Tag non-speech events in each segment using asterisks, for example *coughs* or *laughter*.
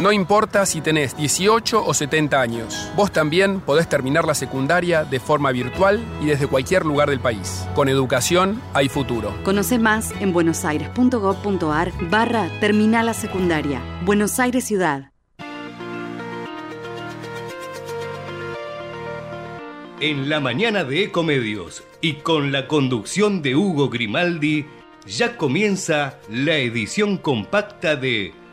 No importa si tenés 18 o 70 años, vos también podés terminar la secundaria de forma virtual y desde cualquier lugar del país. Con educación hay futuro. Conoce más en buenosaires.gov.ar barra Terminal la Secundaria. Buenos Aires Ciudad. En la mañana de Ecomedios y con la conducción de Hugo Grimaldi, ya comienza la edición compacta de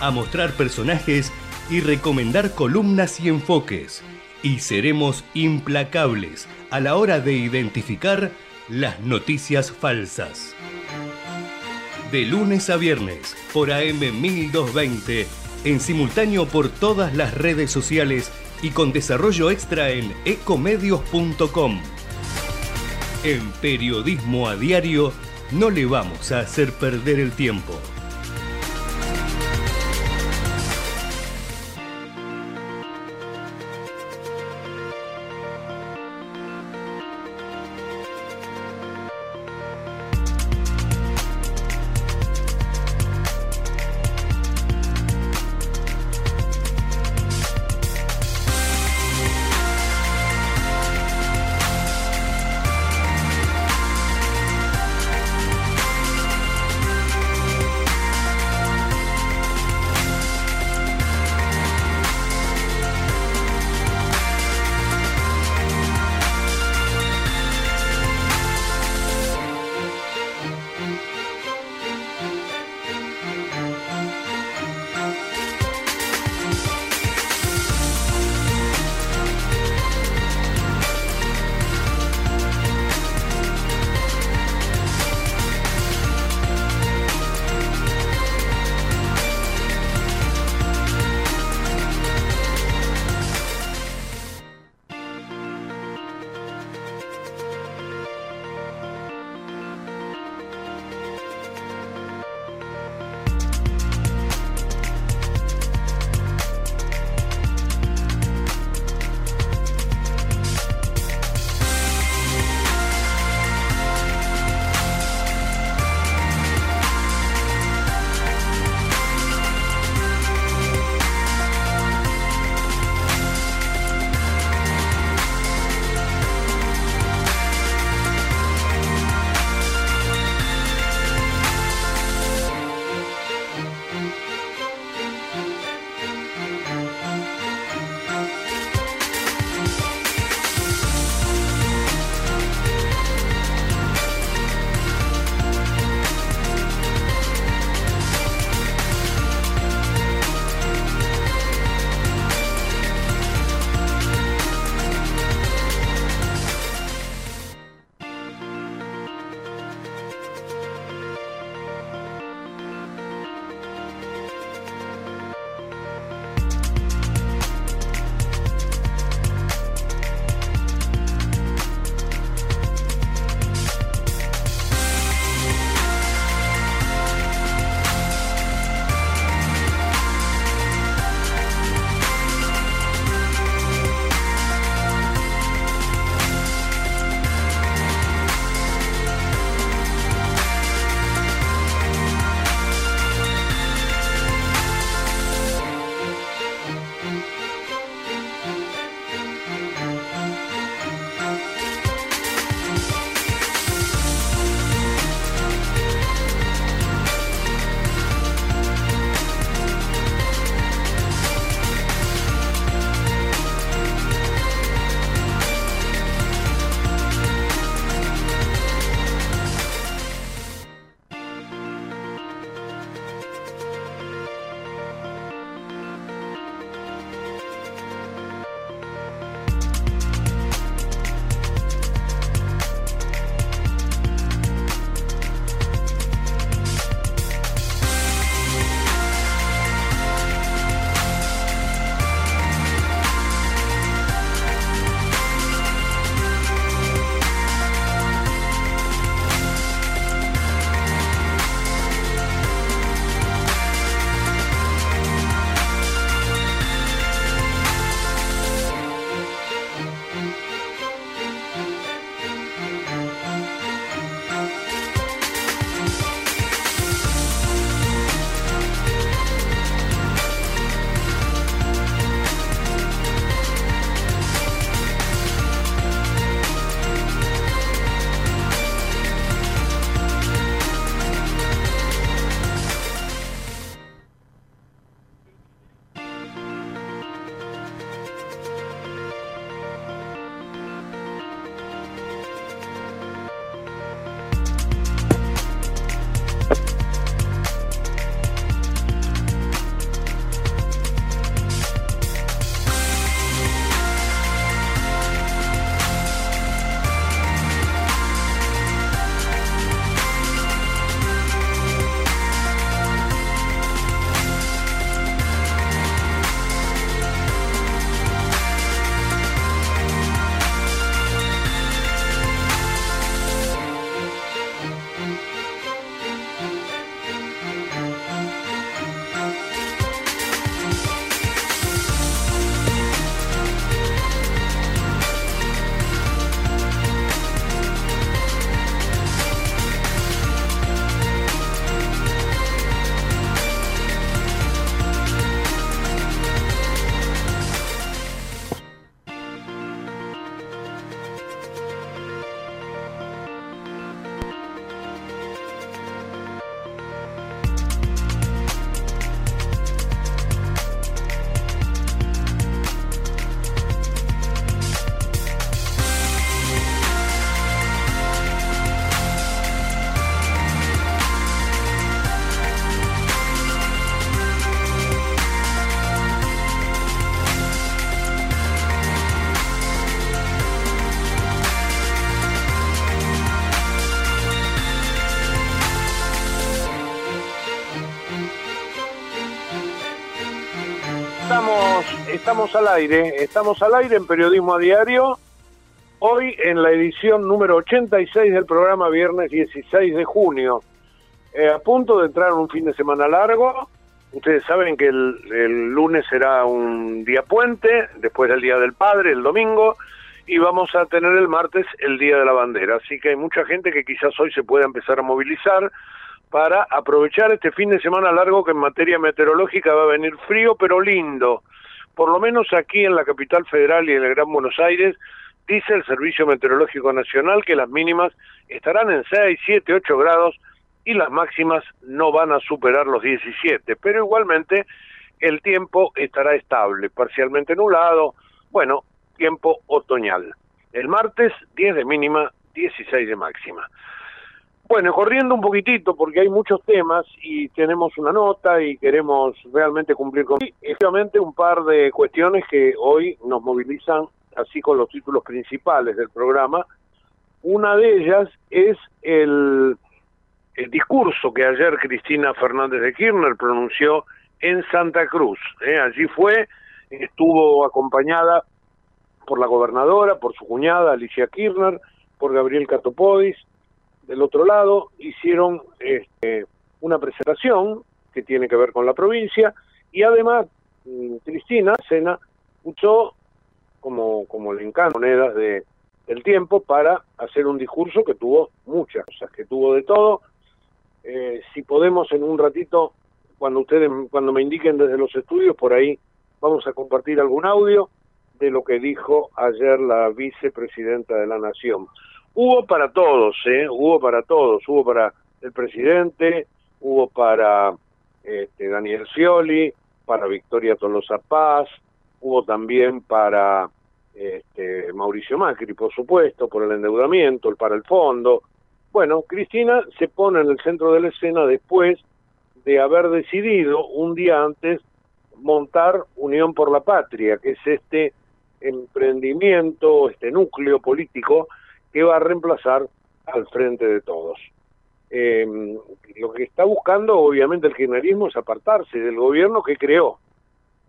a mostrar personajes y recomendar columnas y enfoques. Y seremos implacables a la hora de identificar las noticias falsas. De lunes a viernes por AM 1220, en simultáneo por todas las redes sociales y con desarrollo extra en ecomedios.com. En Periodismo a Diario no le vamos a hacer perder el tiempo. Estamos al aire, estamos al aire en Periodismo a Diario, hoy en la edición número 86 del programa viernes 16 de junio, eh, a punto de entrar en un fin de semana largo, ustedes saben que el, el lunes será un día puente, después del Día del Padre, el domingo, y vamos a tener el martes el Día de la Bandera, así que hay mucha gente que quizás hoy se pueda empezar a movilizar, para aprovechar este fin de semana largo que en materia meteorológica va a venir frío pero lindo. Por lo menos aquí en la capital federal y en el Gran Buenos Aires, dice el Servicio Meteorológico Nacional que las mínimas estarán en 6, 7, 8 grados y las máximas no van a superar los 17, pero igualmente el tiempo estará estable, parcialmente nublado, bueno, tiempo otoñal. El martes 10 de mínima, 16 de máxima. Bueno, corriendo un poquitito porque hay muchos temas y tenemos una nota y queremos realmente cumplir con... efectivamente un par de cuestiones que hoy nos movilizan así con los títulos principales del programa. Una de ellas es el, el discurso que ayer Cristina Fernández de Kirchner pronunció en Santa Cruz. ¿eh? Allí fue, estuvo acompañada por la gobernadora, por su cuñada Alicia Kirchner, por Gabriel Catopodis, del otro lado hicieron este, una presentación que tiene que ver con la provincia y además mm, Cristina Sena usó como, como le encanta monedas de, del tiempo para hacer un discurso que tuvo muchas cosas, que tuvo de todo. Eh, si podemos en un ratito, cuando ustedes, cuando me indiquen desde los estudios, por ahí vamos a compartir algún audio de lo que dijo ayer la vicepresidenta de la Nación. Hubo para todos, ¿eh? Hubo para todos. Hubo para el presidente, hubo para este, Daniel Scioli, para Victoria Tolosa Paz, hubo también para este, Mauricio Macri, por supuesto, por el endeudamiento, para el fondo. Bueno, Cristina se pone en el centro de la escena después de haber decidido un día antes montar Unión por la Patria, que es este emprendimiento, este núcleo político que va a reemplazar al frente de todos. Eh, lo que está buscando, obviamente, el kirchnerismo es apartarse del gobierno que creó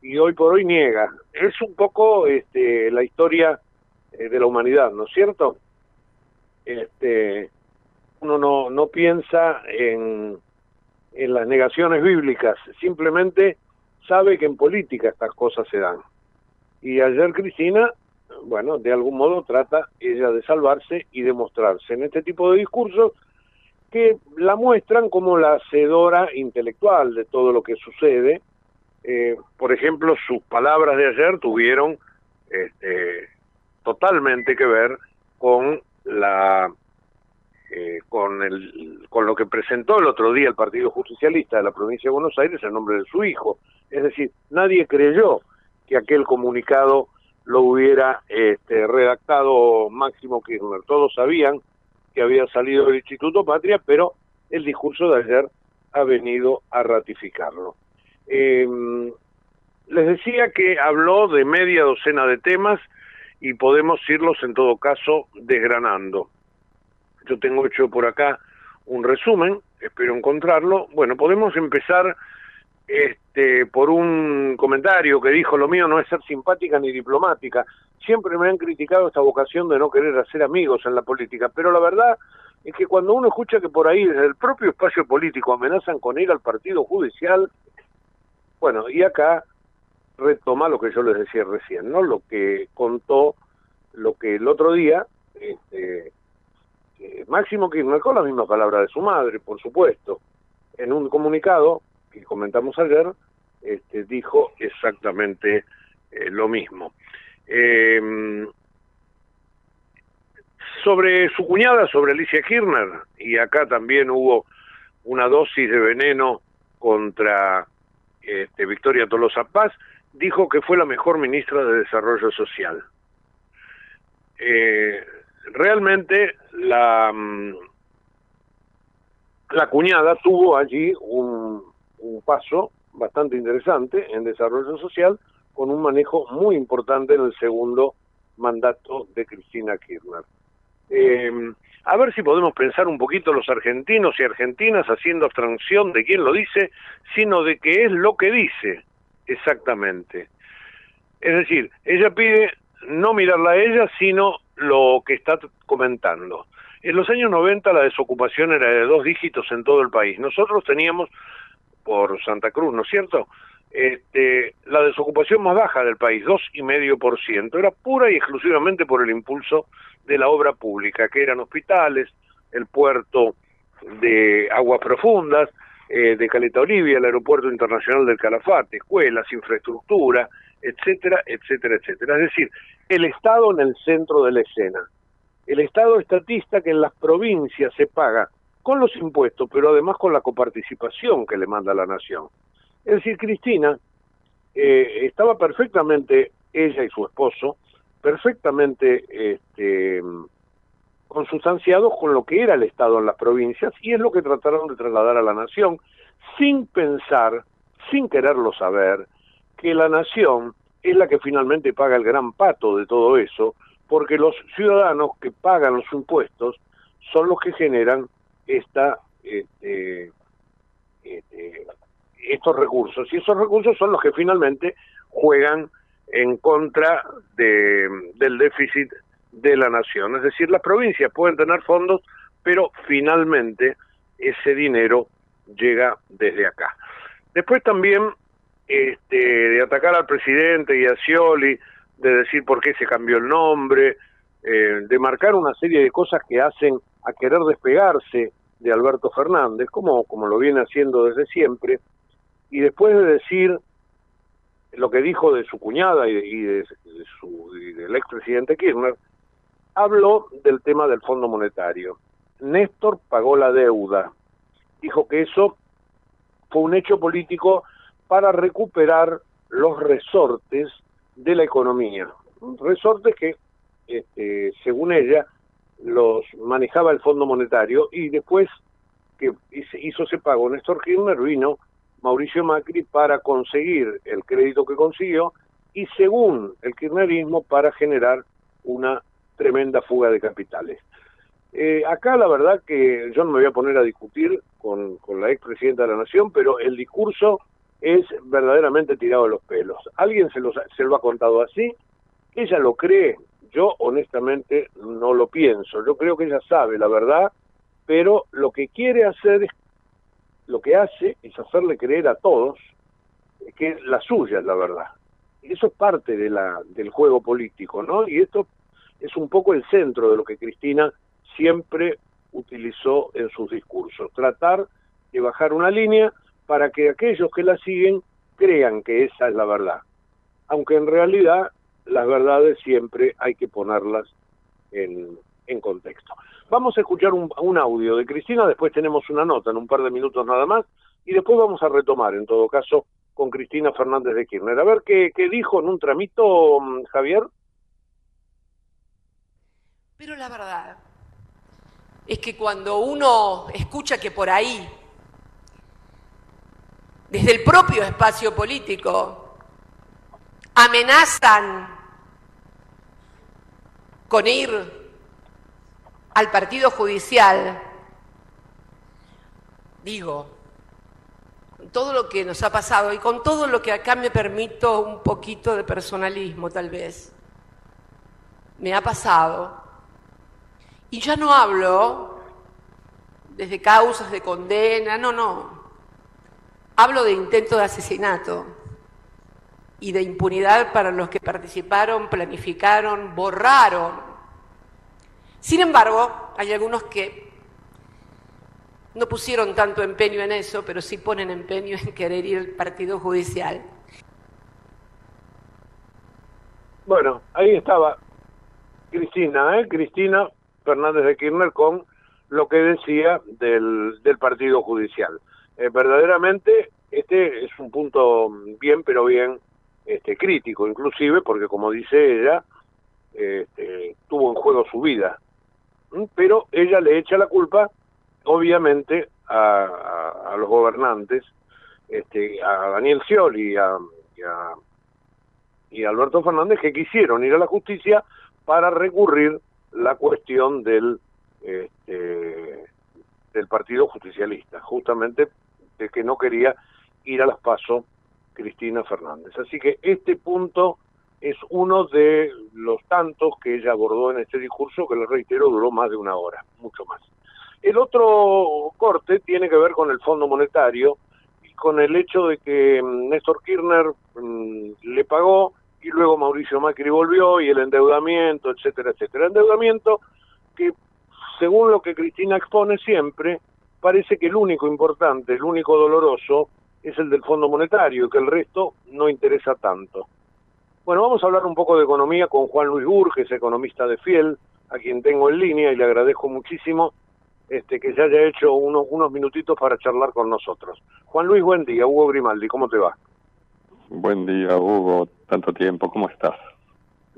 y hoy por hoy niega. Es un poco este, la historia eh, de la humanidad, ¿no es cierto? Este, uno no, no piensa en, en las negaciones bíblicas, simplemente sabe que en política estas cosas se dan. Y ayer Cristina bueno, de algún modo trata ella de salvarse y de mostrarse en este tipo de discursos que la muestran como la hacedora intelectual de todo lo que sucede. Eh, por ejemplo, sus palabras de ayer tuvieron este, totalmente que ver con la eh, con el con lo que presentó el otro día el Partido Justicialista de la provincia de Buenos Aires en nombre de su hijo. Es decir, nadie creyó que aquel comunicado lo hubiera este, redactado Máximo Kirchner. Todos sabían que había salido del Instituto Patria, pero el discurso de ayer ha venido a ratificarlo. Em, les decía que habló de media docena de temas y podemos irlos en todo caso desgranando. Yo tengo hecho por acá un resumen, espero encontrarlo. Bueno, podemos empezar este, por un comentario que dijo, lo mío no es ser simpática ni diplomática. Siempre me han criticado esta vocación de no querer hacer amigos en la política, pero la verdad es que cuando uno escucha que por ahí desde el propio espacio político amenazan con ir al partido judicial, bueno, y acá retoma lo que yo les decía recién, ¿no? Lo que contó, lo que el otro día, este, eh, Máximo Kirchner, con la misma palabra de su madre, por supuesto, en un comunicado que comentamos ayer, este, dijo exactamente eh, lo mismo. Em, sobre su cuñada, sobre Alicia Kirchner, y acá también hubo una dosis de veneno contra este, Victoria Tolosa Paz, dijo que fue la mejor ministra de Desarrollo Social. Eh, realmente la, mm, la cuñada tuvo allí un, un paso bastante interesante en desarrollo social con un manejo muy importante en el segundo mandato de Cristina Kirchner. Eh, a ver si podemos pensar un poquito los argentinos y argentinas haciendo abstracción de quién lo dice, sino de qué es lo que dice exactamente. Es decir, ella pide no mirarla a ella, sino lo que está comentando. En los años 90 la desocupación era de dos dígitos en todo el país. Nosotros teníamos, por Santa Cruz, ¿no es cierto?, este, la desocupación más baja del país, dos y medio por ciento, era pura y exclusivamente por el impulso de la obra pública, que eran hospitales, el puerto de aguas profundas, eh, de Caleta Olivia, el aeropuerto internacional del Calafate, escuelas, infraestructura, etcétera, etcétera, etcétera. Es decir, el Estado en el centro de la escena. El Estado estatista que en las provincias se paga con los impuestos, pero además con la coparticipación que le manda la nación. Es decir, Cristina eh, estaba perfectamente, ella y su esposo, perfectamente este, consustanciados con lo que era el Estado en las provincias y es lo que trataron de trasladar a la nación sin pensar, sin quererlo saber, que la nación es la que finalmente paga el gran pato de todo eso, porque los ciudadanos que pagan los impuestos son los que generan esta, este, este, estos recursos, y esos recursos son los que finalmente juegan en contra de, del déficit de la nación. Es decir, las provincias pueden tener fondos, pero finalmente ese dinero llega desde acá. Después también este, de atacar al presidente y a Scioli, de decir por qué se cambió el nombre, eh, de marcar una serie de cosas que hacen a querer despegarse de Alberto Fernández, como, como lo viene haciendo desde siempre, y después de decir lo que dijo de su cuñada y, de, su, y del expresidente Kirchner, habló del tema del Fondo Monetario. Néstor pagó la deuda. Dijo que eso fue un hecho político para recuperar los resortes de la economía. Resortes que, este, según ella, los manejaba el Fondo Monetario y después que hizo ese pago Néstor Kirchner vino Mauricio Macri para conseguir el crédito que consiguió y según el kirchnerismo para generar una tremenda fuga de capitales. Eh, acá la verdad que yo no me voy a poner a discutir con, con la expresidenta de la Nación, pero el discurso es verdaderamente tirado de los pelos. Alguien se lo, se lo ha contado así, ella lo cree, yo honestamente no lo pienso, yo creo que ella sabe la verdad, pero lo que quiere hacer es, lo que hace es hacerle creer a todos que la suya es la verdad. Eso es parte de la, del juego político, ¿no? Y esto es un poco el centro de lo que Cristina siempre utilizó en sus discursos, tratar de bajar una línea para que aquellos que la siguen crean que esa es la verdad. Aunque en realidad las verdades siempre hay que ponerlas en, contexto. Vamos a escuchar un, audio de Cristina, después tenemos una nota en un par de minutos nada más, y después vamos a retomar, en todo caso, con Cristina Fernández de Kirchner. A ver qué, qué dijo en un tramito, mm, Javier. Pero la verdad es que cuando uno escucha que por ahí desde el propio espacio político, amenazan con ir al partido judicial, digo, con todo lo que nos ha pasado y con todo lo que acá me permito un poquito de personalismo tal vez, me ha pasado, y ya no hablo desde causas de condena, no, no, Hablo de intento de asesinato y de impunidad para los que participaron, planificaron, borraron. Sin embargo, hay algunos que no pusieron tanto empeño en eso, pero sí ponen empeño en querer ir al partido judicial. Bueno, ahí estaba Cristina, ¿eh? Cristina Fernández de Kirchner con lo que decía del, del partido judicial. Eh, verdaderamente este es un punto bien, pero bien este, crítico, inclusive, porque como dice ella, este, tuvo en juego su vida. Pero ella le echa la culpa, obviamente, a, los gobernantes, este, a Daniel Scioli y a, y a Alberto Fernández, que quisieron ir a la justicia para recurrir la cuestión del este, del Partido Justicialista, justamente que no quería ir a las PASO Cristina Fernández. Así que este punto es uno de los tantos que ella abordó en este discurso, que les reitero, duró más de una hora, mucho más. El otro corte tiene que ver con el Fondo Monetario y con el hecho de que mm, Néstor Kirchner mm, le pagó y luego Mauricio Macri volvió y el endeudamiento, etcétera, etcétera. Endeudamiento que, según lo que Cristina expone siempre, parece que el único importante, el único doloroso, es el del Fondo Monetario, y que el resto no interesa tanto. Bueno, vamos a hablar un poco de economía con Juan Luis Burges, economista de Fiel, a quien tengo en línea y le agradezco muchísimo este, que se haya hecho unos, unos minutitos para charlar con nosotros. Juan Luis, buen día. Hugo Grimaldi, ¿cómo te va? Buen día, Hugo. Tanto tiempo. ¿Cómo estás?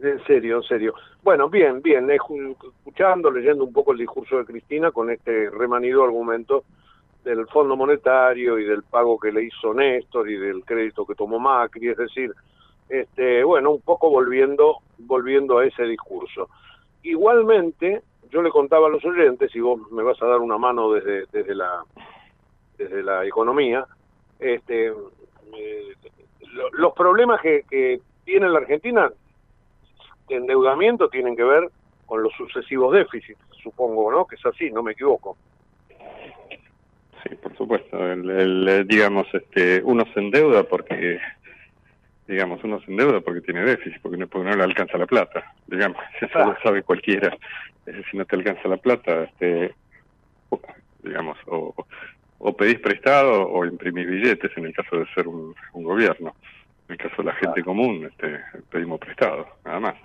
En serio, en serio. Bueno, bien, bien. Escuchando, leyendo un poco el discurso de Cristina con este remanido argumento del Fondo Monetario y del pago que le hizo Néstor y del crédito que tomó Macri, es decir, este, bueno, un poco volviendo, volviendo a ese discurso. Igualmente, yo le contaba a los oyentes, y vos me vas a dar una mano desde, desde la desde la economía, este, eh, los problemas que, que tiene la Argentina de endeudamiento tienen que ver con los sucesivos déficits, supongo, ¿no? Que es así, no me equivoco. Sí, por supuesto. El, digamos, este, uno se endeuda porque digamos, uno se endeuda porque tiene déficit, porque no, porque no le alcanza la plata, digamos, *laughs* eso lo sabe cualquiera. Si no te alcanza la plata, este, digamos, o, o pedís prestado o imprimís billetes en el caso de ser un, gobierno. En el caso de la gente común, este, pedimos prestado, nada más.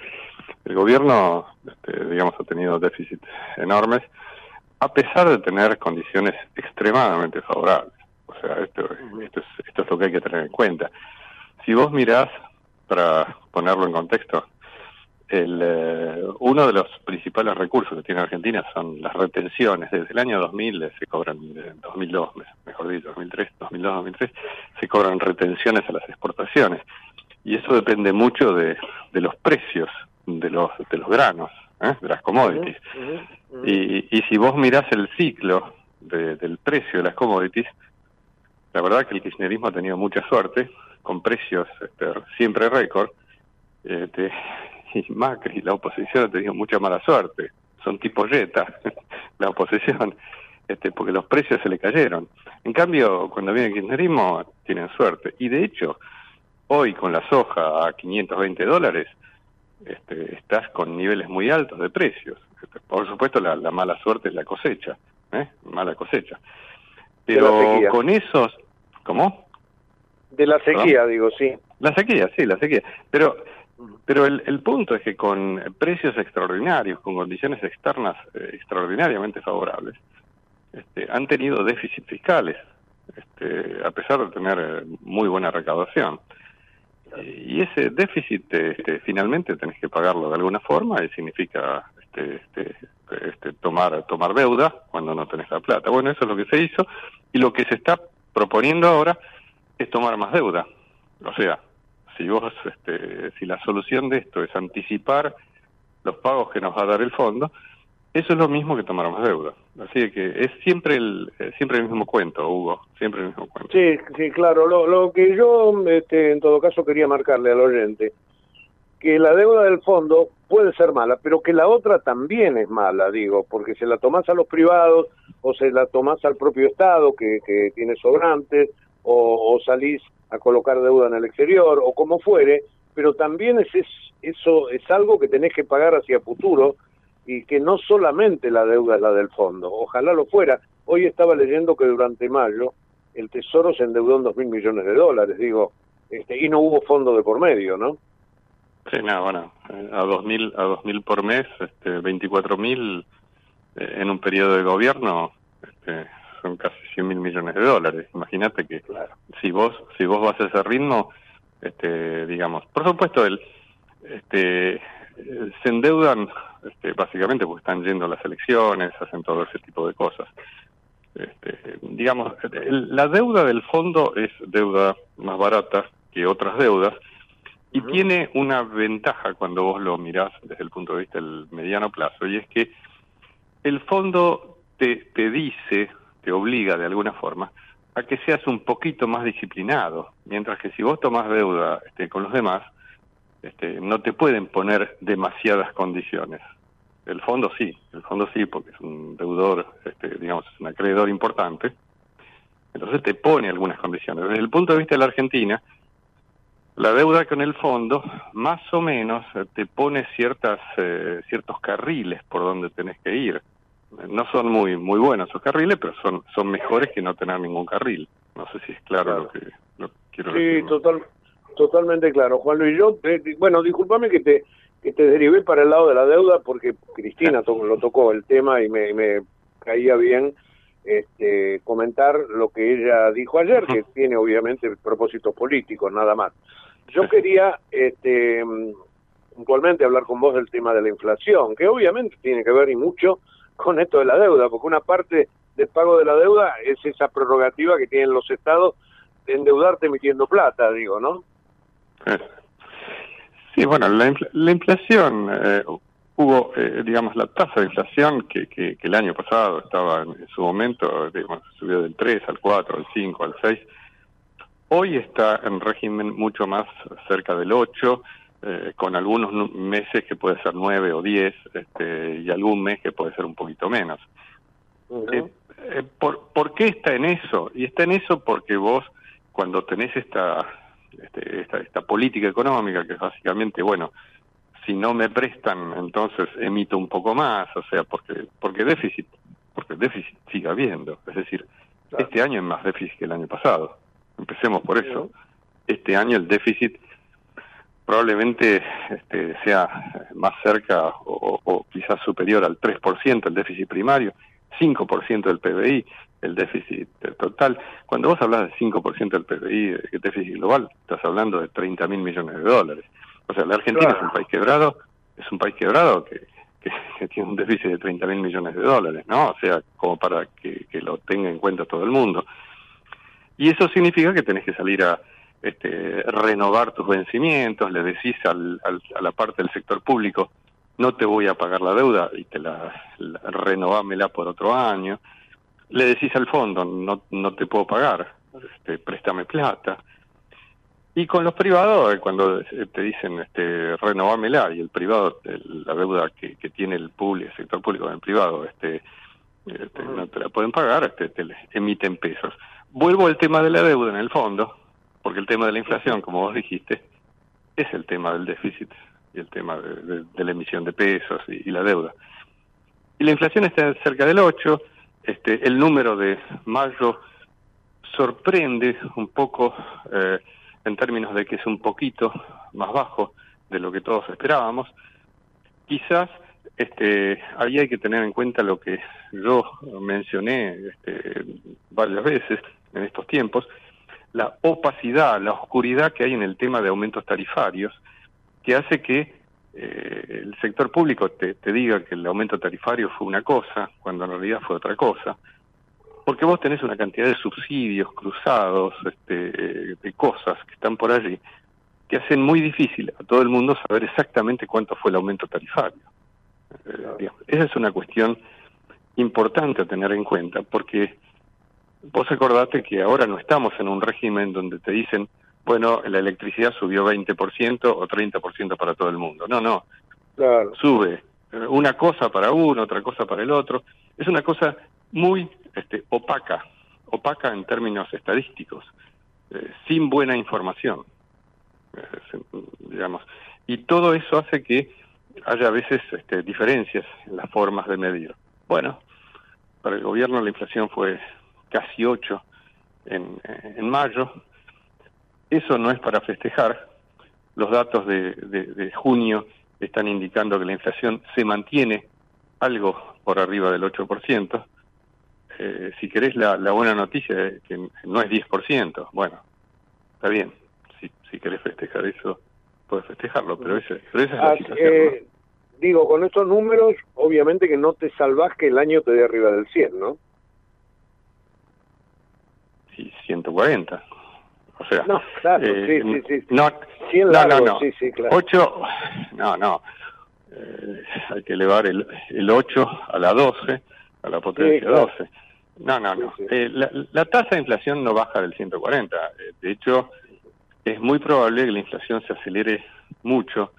El gobierno, este, digamos, ha tenido déficits enormes, a pesar de tener condiciones extremadamente favorables. O sea, esto, es, esto es lo que hay que tener en cuenta. Si vos mirás, para ponerlo en contexto, el, eh, uno de los principales recursos que tiene Argentina son las retenciones. Desde el año 2000 se cobran, 2002, mejor dicho, 2003, 2002, 2003, se cobran retenciones a las exportaciones. Y eso depende mucho de, de los precios de los, de los granos, ¿eh? de las commodities. Y, y si vos mirás el ciclo del precio de las commodities, la verdad que el kirchnerismo ha tenido mucha suerte con precios este, siempre récord, este, *laughs* y Macri, la oposición ha tenido mucha mala suerte, son tipo Jetta, *laughs* la oposición, este, porque los precios se le cayeron. En cambio, cuando viene el kirchnerismo, tienen suerte. Y de hecho, hoy con la soja a 520 dólares, este, estás con niveles muy altos de precios. Este, por supuesto, la, mala suerte es la cosecha, ¿eh? mala cosecha. Pero con esos, ¿cómo? De la sequía, digo, sí. La sequía, sí, la sequía. Pero, pero el, el punto es que con precios extraordinarios, con condiciones externas eh, extraordinariamente favorables, este, han tenido déficits fiscales, este, a pesar de tener eh, muy buena recaudación. Y ese déficit este, finalmente tenés que pagarlo de alguna forma y significa este, este, este, tomar, tomar deuda cuando no tenés la plata. Bueno, eso es lo que se hizo y lo que se está proponiendo ahora es tomar más deuda. O sea, si vos, este, si la solución de esto es anticipar los pagos que nos va a dar el fondo, eso es lo mismo que tomar más deuda. Así que es siempre el eh, siempre el mismo cuento, Hugo, siempre el mismo cuento. Sí, sí, claro. Lo, lo que yo, este, en todo caso, quería marcarle al oyente, que la deuda del fondo puede ser mala, pero que la otra también es mala, digo, porque se la tomás a los privados o se la tomás al propio Estado que, que tiene sobrantes o, salís a colocar deuda en el exterior o como fuere, pero también es, eso es algo que tenés que pagar hacia futuro y que no solamente la deuda es la del fondo, ojalá lo fuera. Hoy estaba leyendo que durante mayo el Tesoro se endeudó en dos mil millones de dólares, digo, este, y no hubo fondo de por medio, ¿no? Sí, no, bueno, a dos mil, a dos mil por mes, este, 24 mil eh, en un periodo de gobierno, este, son casi 100 mil millones de dólares. Imagínate que si vos si vos vas a ese ritmo, este, digamos, por supuesto el este se endeudan este, básicamente porque están yendo a las elecciones, hacen todo ese tipo de cosas. Este, digamos, la deuda del fondo es deuda más barata que otras deudas y tiene una ventaja cuando vos lo mirás desde el punto de vista del mediano plazo y es que el fondo te, te dice te obliga de alguna forma a que seas un poquito más disciplinado, mientras que si vos tomás deuda este, con los demás, este, no te pueden poner demasiadas condiciones. El fondo sí, el fondo sí, porque es un deudor, este, digamos, es un acreedor importante. Entonces te pone algunas condiciones. Desde el punto de vista de la Argentina, la deuda con el fondo más o menos te pone ciertas eh, ciertos carriles por donde tenés que ir. No son muy muy buenos esos carriles, pero son son mejores que no tener ningún carril. No sé si es claro, lo que lo quiero decir. Sí, total, totalmente claro. Juan Luis, yo, eh, bueno, discúlpame que te que te derivé para el lado de la deuda porque Cristina to lo tocó el tema y me, me caía bien este, comentar lo que ella dijo ayer, que tiene obviamente propósitos políticos, nada más. Yo quería este, puntualmente hablar con vos del tema de la inflación, que obviamente tiene que ver y mucho con esto de la deuda, porque una parte del pago de la deuda es esa prerrogativa que tienen los estados de endeudarte emitiendo plata, digo, ¿no? Sí, bueno, la, la inflación, eh, hubo, eh, digamos, la tasa de inflación que, que, que, el año pasado estaba en su momento, digamos, subió del 3 al 4, al 5, al 6. Hoy está en régimen mucho más cerca del 8, eh, con algunos meses que puede ser 9 o 10, este, y algún mes que puede ser un poquito menos. eh, eh, ¿por, ¿Por qué está en eso? Y está en eso porque vos, cuando tenés esta, este, esta, esta política económica, que es básicamente, bueno, si no me prestan, entonces emito un poco más, o sea, porque porque déficit, porque déficit sigue habiendo, es decir, claro. este año es más déficit que el año pasado. Empecemos por eso. Este año el déficit probablemente este, sea más cerca o, o quizás superior al 3% el déficit primario, 5% del PBI, el déficit total. Cuando vos hablas de 5% del PBI, de déficit global, estás hablando de 30 mil millones de dólares. O sea, la Argentina claro. es un país quebrado, es un país quebrado que, que, que tiene un déficit de 30 mil millones de dólares, ¿no? O sea, como para que, que, lo tenga en cuenta todo el mundo. Y eso significa que tenés que salir a este, renovar tus vencimientos, le decís al, al, a la parte del sector público, no te voy a pagar la deuda y te la, la renovámela por otro año. Le decís al fondo, no, no te puedo pagar, este, préstame plata. Y con los privados, cuando te dicen este, renovámela y el privado, la deuda que, tiene el público, el sector público con el privado, este, este, no te la pueden pagar, este, te emiten pesos. Vuelvo al tema de la deuda en el fondo, porque el tema de la inflación, como vos dijiste, es el tema del déficit y el tema de, de, de la emisión de pesos y, y, la deuda. Y la inflación está cerca del 8, este, el número de mayo sorprende un poco eh, en términos de que es un poquito más bajo de lo que todos esperábamos. Quizás este, ahí hay que tener en cuenta lo que yo mencioné este, varias veces en estos tiempos, la opacidad, la oscuridad que hay en el tema de aumentos tarifarios, que hace que eh, el sector público te, te diga que el aumento tarifario fue una cosa, cuando en realidad fue otra cosa, porque vos tenés una cantidad de subsidios cruzados, este, de cosas que están por allí, que hacen muy difícil a todo el mundo saber exactamente cuánto fue el aumento tarifario. Eh, esa es una cuestión importante a tener en cuenta, porque vos acordate que ahora no estamos en un régimen donde te dicen, bueno, la electricidad subió 20% o 30% para todo el mundo. No, no. Claro. Sube una cosa para uno, otra cosa para el otro. Es una cosa muy este, opaca, opaca en términos estadísticos, eh, sin buena información, eh, digamos. Y todo eso hace que haya a veces este, diferencias en las formas de medir. Bueno, para el gobierno la inflación fue casi 8 en, en mayo. Eso no es para festejar. Los datos de, de, de junio están indicando que la inflación se mantiene algo por arriba del 8% eh, si querés la, la, buena noticia es que no es 10%, bueno, está bien, si, si querés festejar eso, puedes festejarlo, pero, ese, pero esa es la ah, situación. Eh, ¿no? Digo, con estos números, obviamente que no te salvás que el año te dé arriba del 100, ¿no? Sí, 140. Sea, no, claro, eh, sí, sí, sí. No, 100 largos, no, no, no. Sí, sí, claro. 8, no, no. Eh, hay que elevar el, el 8 a la 12, a la potencia claro. 12. No, no, no. Eh, la, la, tasa de inflación no baja del 140. Eh, de hecho, es muy probable que la inflación se acelere mucho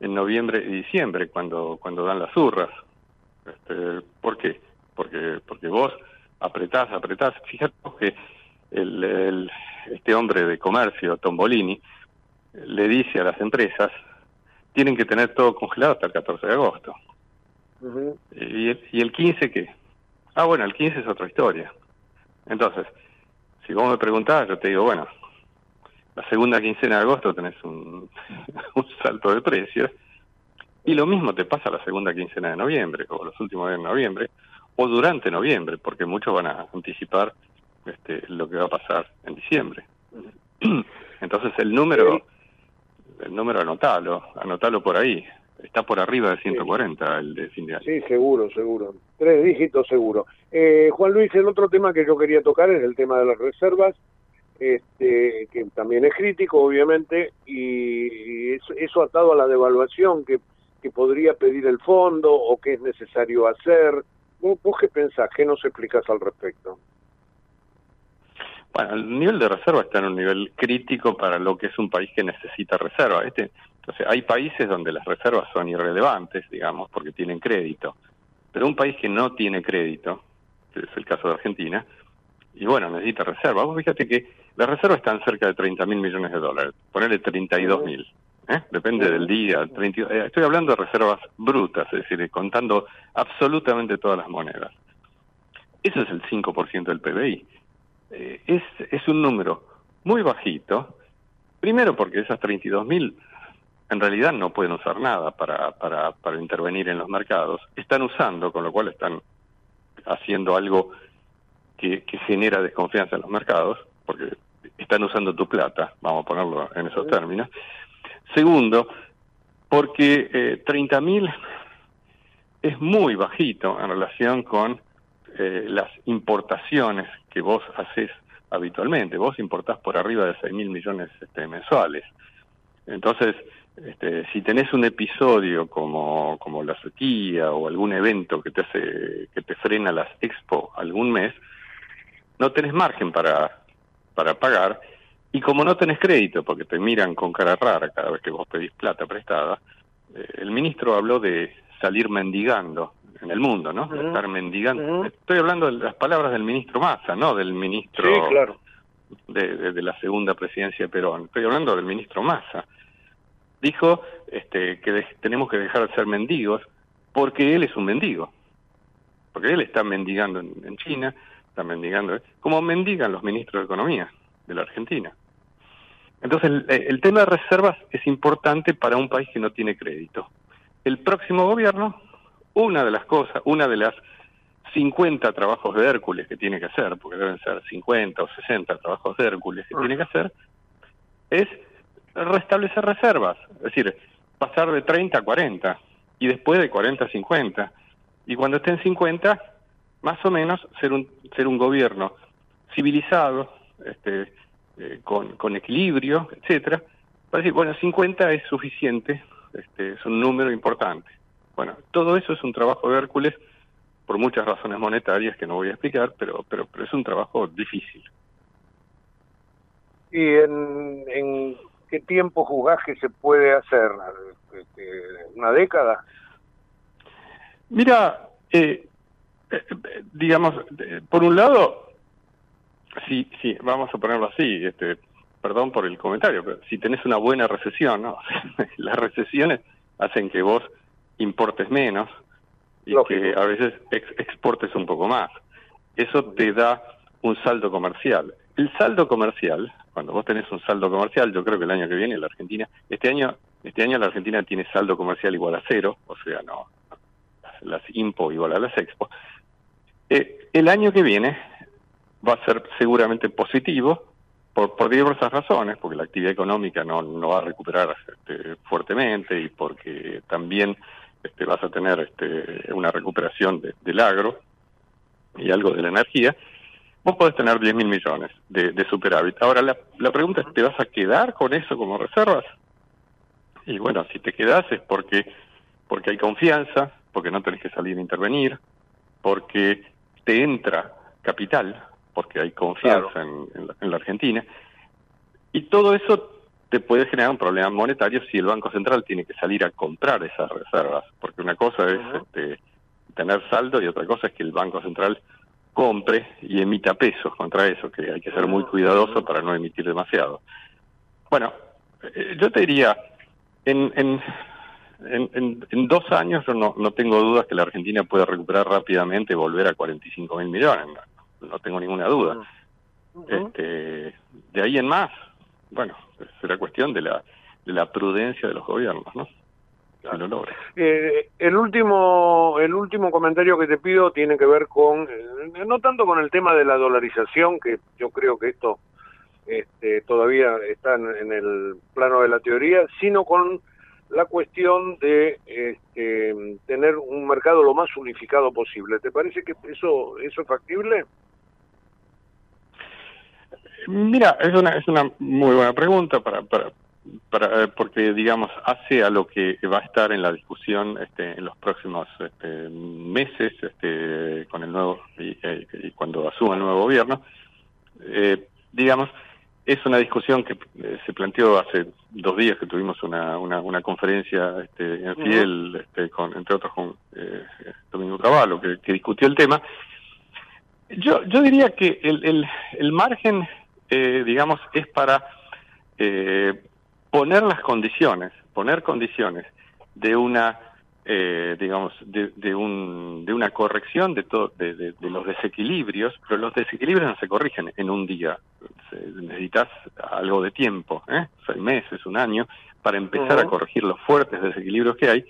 en noviembre y diciembre cuando cuando dan las urras. Este, ¿Por qué? Porque porque vos apretás, apretás. Fíjate que el, este hombre de comercio, Tombolini, le dice a las empresas, tienen que tener todo congelado hasta el 14 de agosto. ¿Y, el, ¿Y el 15 qué? Ah, bueno, el 15 es otra historia. Entonces, si vos me preguntás, yo te digo, bueno, la segunda quincena de agosto tenés un, *laughs* un salto de precios, y lo mismo te pasa la segunda quincena de noviembre, o los últimos días de noviembre, o durante noviembre, porque muchos van a anticipar este, lo que va a pasar en diciembre. Entonces el número, el número anotalo, anotalo por ahí, está por arriba de 140 el de fin de año. Sí, seguro, seguro. Tres dígitos seguro. Eh, Juan Luis, el otro tema que yo quería tocar es el tema de las reservas, este, que también es crítico, obviamente, y, eso, eso, atado a la devaluación que, que podría pedir el fondo o que es necesario hacer. ¿Vos, vos qué pensás? ¿Qué nos explicas al respecto? Bueno, el nivel de reserva está en un nivel crítico para lo que es un país que necesita reserva. Entonces, hay países donde las reservas son irrelevantes, digamos, porque tienen crédito. Pero un país que no tiene crédito, que es el caso de Argentina, y bueno, necesita reserva. Vos fíjate que las reservas están cerca de 30 mil millones de dólares. Ponerle 32 mil. ¿eh? Depende del día. 30, eh, estoy hablando de reservas brutas, es decir, contando absolutamente todas las monedas. Eso es el 5% del PBI eh, es, es un número muy bajito, primero porque esas 32.000 en realidad no pueden usar nada para, para, para intervenir en los mercados, están usando, con lo cual están haciendo algo que, que genera desconfianza en los mercados, porque están usando tu plata, vamos a ponerlo en esos términos. Segundo, porque eh, 30.000 es muy bajito en relación con eh, las importaciones que vos haces habitualmente. Vos importás por arriba de 6 mil millones este, mensuales. Entonces, este, si tenés un episodio como, como la sequía o algún evento que te hace, que te frena las expo algún mes, no tenés margen para, para pagar y como no tenés crédito, porque te miran con cara rara cada vez que vos pedís plata prestada, eh, el ministro habló de salir mendigando en el mundo, ¿no? Estar mendigando. Estoy hablando de las palabras del ministro Massa, no del ministro claro. de, de, la segunda presidencia de Perón. Estoy hablando del ministro Massa. Dijo este, que tenemos que dejar de ser mendigos porque él es un mendigo. Porque él está mendigando en, en China, está mendigando, como mendigan los ministros de Economía de la Argentina. Entonces, el, el tema de reservas es importante para un país que no tiene crédito. El próximo gobierno una de las cosas, una de las 50 trabajos de Hércules que tiene que hacer, porque deben ser 50 o 60 trabajos de Hércules que tiene que hacer, es restablecer reservas, es decir, pasar de 30 a 40 y después de 40 a 50. Y cuando estén 50, más o menos ser un, ser un gobierno civilizado, este, eh, con, con equilibrio, etcétera, para decir, bueno, 50 es suficiente, este, es un número importante. Bueno, todo eso es un trabajo de Hércules por muchas razones monetarias que no voy a explicar, pero, pero, pero es un trabajo difícil. ¿Y en, en qué tiempo jugás que se puede hacer? Este, ¿Una década? Mira, eh, eh, digamos, por un lado, sí, sí, vamos a ponerlo así, este, perdón por el comentario, pero si tenés una buena recesión, ¿no? *laughs* las recesiones hacen que vos importes menos y Lógico. que a veces ex exportes un poco más. Eso te da un saldo comercial. El saldo comercial, cuando vos tenés un saldo comercial, yo creo que el año que viene la Argentina, este año, este año la Argentina tiene saldo comercial igual a cero, o sea, no, las IMPO igual a las EXPO. Eh, el año que viene va a ser seguramente positivo por, por diversas razones, porque la actividad económica no, no va a recuperar este, fuertemente y porque también este, vas a tener este, una recuperación de, del agro y algo de la energía, vos podés tener 10 mil millones de, de, superávit. Ahora, la, la pregunta es, ¿te vas a quedar con eso como reservas? Y bueno, si te quedás es porque, porque hay confianza, porque no tenés que salir a intervenir, porque te entra capital, porque hay confianza claro. en, en, la, en, la, Argentina. Y todo eso te puede generar un problema monetario si el Banco Central tiene que salir a comprar esas reservas, porque una cosa es este, tener saldo y otra cosa es que el Banco Central compre y emita pesos contra eso, que hay que ser muy cuidadoso para no emitir demasiado. Bueno, eh, yo te diría, en, en, en, en dos años yo no, no tengo dudas que la Argentina puede recuperar rápidamente y volver a 45 mil millones, no, tengo ninguna duda. este, de ahí en más, bueno, será cuestión de la, de la prudencia de los gobiernos, ¿no? Eh, el último el último comentario que te pido tiene que ver con eh, no tanto con el tema de la dolarización que yo creo que esto este, todavía está en, el plano de la teoría sino con la cuestión de este, tener un mercado lo más unificado posible. Te parece que eso eso es factible Mira, es una, es una muy buena pregunta para, para, para, eh, porque digamos hace a lo que va a estar en la discusión este, en los próximos este, meses este, con el nuevo y, eh, cuando asuma el nuevo gobierno. Eh, digamos es una discusión que se planteó hace dos días que tuvimos una, una, una conferencia este, en Fiel este, con entre otros con Domingo Cavallo que, que, discutió el tema. Yo yo diría que el, el, el margen digamos es para eh, poner las condiciones, poner condiciones de una, eh, digamos, de, de, un, de una corrección de, todo, de, de, los desequilibrios, pero los desequilibrios no se corrigen en un día. necesitas algo de tiempo, ¿eh? seis meses, un año, para empezar a corregir los fuertes desequilibrios que hay.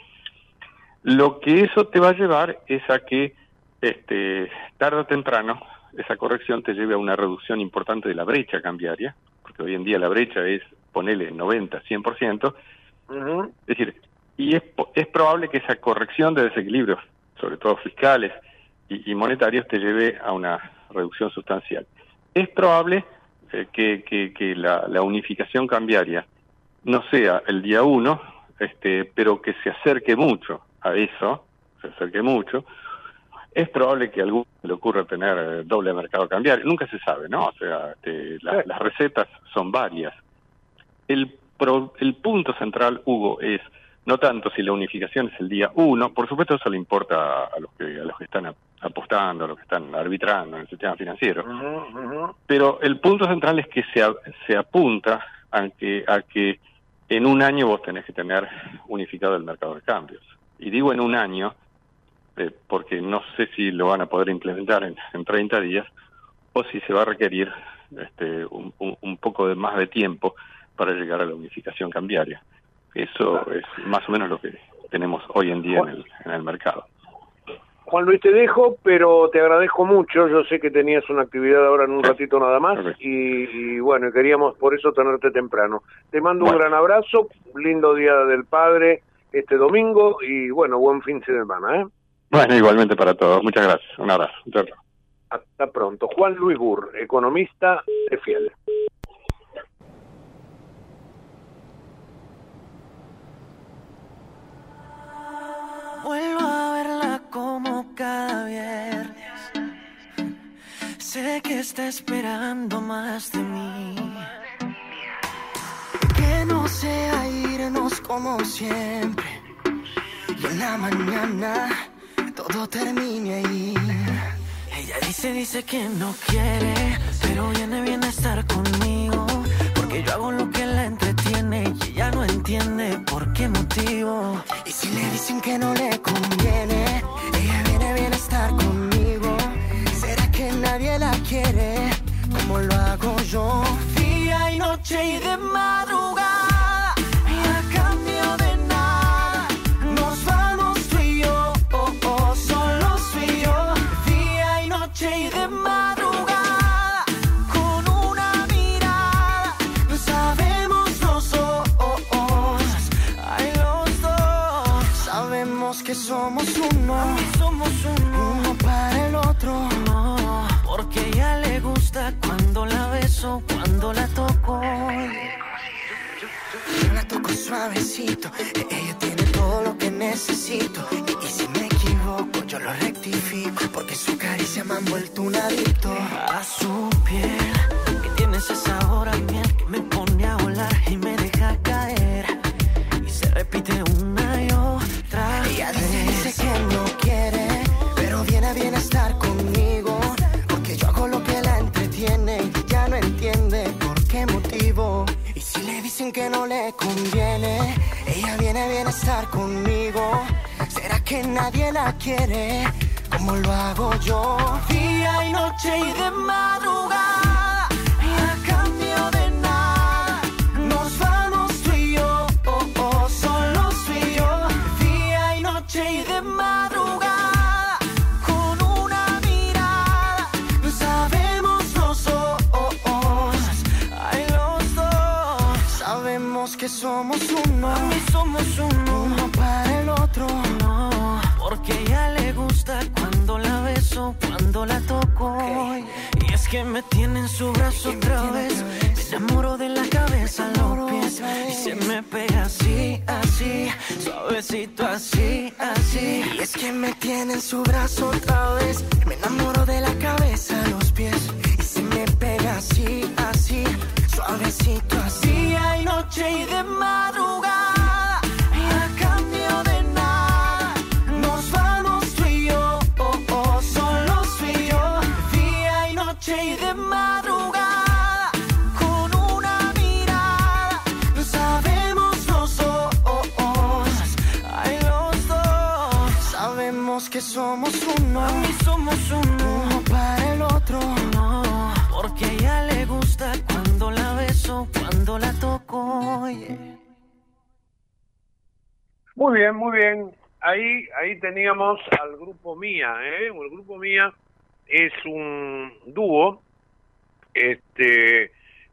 Lo que eso te va a llevar es a que este, tarde o temprano esa corrección te lleve a una reducción importante de la brecha cambiaria, porque hoy en día la brecha es ponele 90, 100%, es decir, y es, es probable que esa corrección de desequilibrios, sobre todo fiscales y, monetarios, te lleve a una reducción sustancial. Es probable eh, que, que, la, la, unificación cambiaria no sea el día uno, este, pero que se acerque mucho a eso, se acerque mucho, es probable que a alguno le ocurra tener eh, doble mercado cambiario, nunca se sabe, ¿no? O sea, este, las recetas son varias. El, el punto central, Hugo, es no tanto si la unificación es el día uno, por supuesto eso le importa a los que, a los que están apostando, a los que están arbitrando en el sistema financiero, pero el punto central es que se, se apunta a que, a que en un año vos tenés que tener unificado el mercado de cambios. Y digo en un año eh, porque no sé si lo van a poder implementar en, en 30 días o si se va a requerir este, un, poco de más de tiempo para llegar a la unificación cambiaria. Eso es más o menos lo que tenemos hoy en día en el, en el mercado. Juan Luis, te dejo, pero te agradezco mucho. Yo sé que tenías una actividad ahora en un ratito nada más y, bueno, queríamos por eso tenerte temprano. Te mando un gran abrazo, lindo Día del Padre este domingo y bueno, buen fin de semana. ¿eh? Bueno, igualmente para todos. Muchas gracias. Un abrazo. Hasta pronto. Juan Luis Burr, economista de Fiel. Vuelvo a verla como cada viernes. Sé que está esperando más de mí. Que no sea irnos como siempre. Y en la mañana todo termine ahí. Ella dice, dice que no quiere, pero viene, viene a estar conmigo. Porque yo hago lo que la entretiene y ella no entiende por qué motivo. Y si le dicen que no le conviene, ella viene, viene a estar conmigo. ¿Será que nadie la quiere como lo hago yo? Día y noche y de madrugada. Suavecito. e- Ella tiene todo lo que necesito. Estar conmigo. ¿Será que nadie la quiere como lo hago yo? Día y noche y de madrugada. A cambio de nada, nos vamos tú y yo. Oh, oh, solo tú y yo. Día y noche y de madrugada. Con una mirada, sabemos los dos. Ay, los dos. Sabemos que somos uno. Somos uno. La toco. Y es que me tiene en su brazo otra vez. Me enamoro de la cabeza a los pies. Y se me pega así, así. Suavecito así, así. Y es que me tiene en su brazo otra vez. Me enamoro de la cabeza a los pies. Y se me pega así, así. Suavecito así. Hay noche y de madrugada. Muy bien, muy bien. Ahí, ahí teníamos al grupo Mía, ¿eh? El grupo Mía es un dúo, este,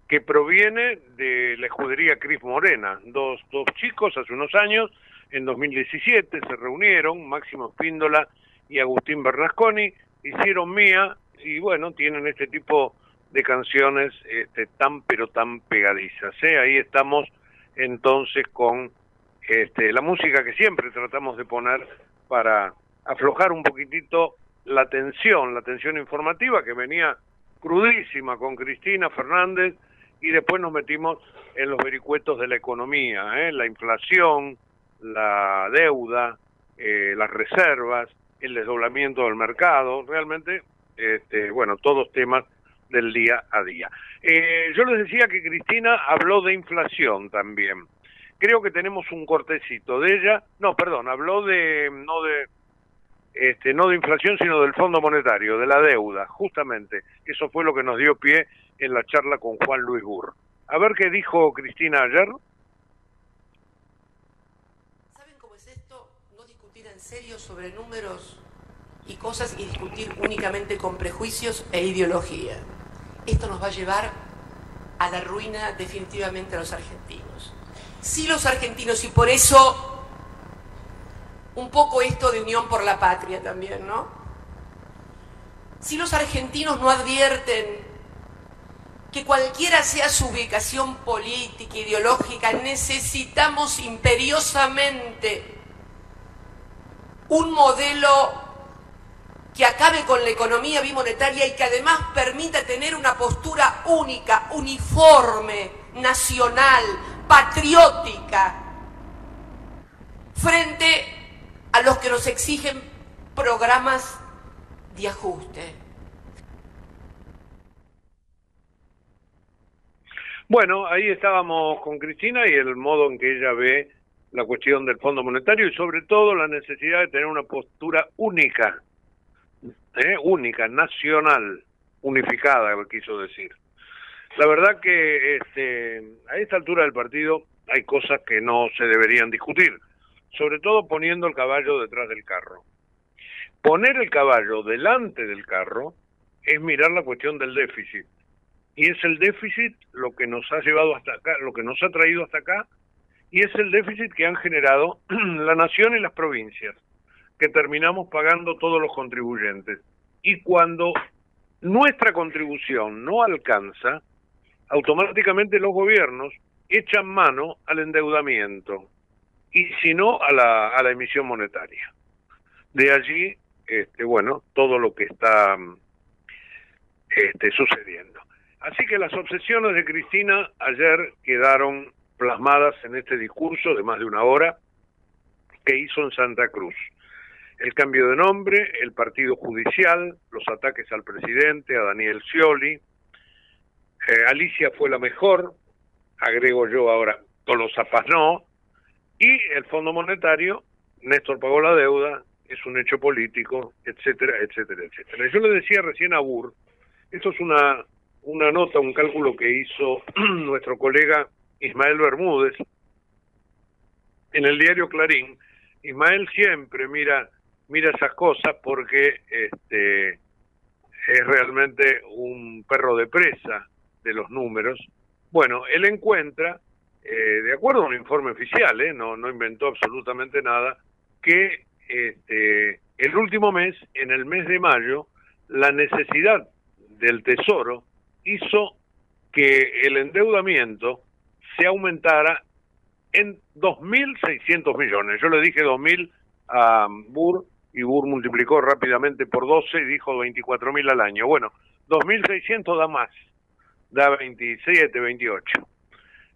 que proviene de la escudería Cris Morena. Dos, dos chicos hace unos años, en 2017, se reunieron, Máximo Espíndola y Agustín Bernasconi, hicieron Mía y bueno, tienen este tipo de canciones este, tan pero tan pegadizas. ¿eh? Ahí estamos entonces con este, la música que siempre tratamos de poner para aflojar un poquitito la tensión, la tensión informativa que venía crudísima con Cristina Fernández y después nos metimos en los vericuetos de la economía, ¿eh? la inflación, la deuda, eh, las reservas, el desdoblamiento del mercado, realmente, este, bueno, todos temas del día a día. Eh, yo les decía que Cristina habló de inflación también. Creo que tenemos un cortecito de ella. No, perdón, habló de no de este no de inflación, sino del Fondo Monetario, de la deuda, justamente. Eso fue lo que nos dio pie en la charla con Juan Luis Burr. A ver qué dijo Cristina ayer. ¿Saben cómo es esto? No discutir en serio sobre números y cosas y discutir únicamente con prejuicios e ideología. Esto nos va a llevar a la ruina definitivamente a los argentinos. Sí los argentinos y por eso un poco esto de unión por la patria también, ¿no? Si los argentinos no advierten que cualquiera sea su ubicación política, ideológica, necesitamos imperiosamente un modelo que acabe con la economía bimonetaria y que además permita tener una postura única, uniforme, nacional, patriótica, frente a los que nos exigen programas de ajuste. Bueno, ahí estábamos con Cristina y el modo en que ella ve la cuestión del Fondo Monetario y sobre todo la necesidad de tener una postura única, ¿eh? única, nacional, unificada, quiso decir. La verdad que este, a esta altura del partido hay cosas que no se deberían discutir, sobre todo poniendo el caballo detrás del carro. Poner el caballo delante del carro es mirar la cuestión del déficit. Y es el déficit lo que nos ha llevado hasta acá, lo que nos ha traído hasta acá, y es el déficit que han generado *clears throat* la nación y las provincias, que terminamos pagando todos los contribuyentes. Y cuando nuestra contribución no alcanza, automáticamente los gobiernos echan mano al endeudamiento y si no a la, a la emisión monetaria. De allí, este, bueno, todo lo que está este, sucediendo. Así que las obsesiones de Cristina ayer quedaron plasmadas en este discurso de más de una hora que hizo en Santa Cruz. El cambio de nombre, el partido judicial, los ataques al presidente, a Daniel Scioli. Eh, Alicia fue la mejor, agrego yo ahora, Tolosa Paz no, y el Fondo Monetario, Néstor pagó la deuda, es un hecho político, etcétera, etcétera, etcétera. Yo le decía recién a Burr, esto es una, una nota, un cálculo que hizo *clears throat* nuestro colega Ismael Bermúdez en el diario Clarín. Ismael siempre mira mira esas cosas porque este es realmente un perro de presa de los números. Bueno, él encuentra, eh, de acuerdo a un informe oficial, eh, no, no inventó absolutamente nada, que este, el último mes, en el mes de mayo, la necesidad del Tesoro hizo que el endeudamiento se aumentara en 2.600 millones. Yo le dije 2.000 a Burr y Burr multiplicó rápidamente por 12 y dijo 24.000 al año. Bueno, 2.600 da más, da 27, 28.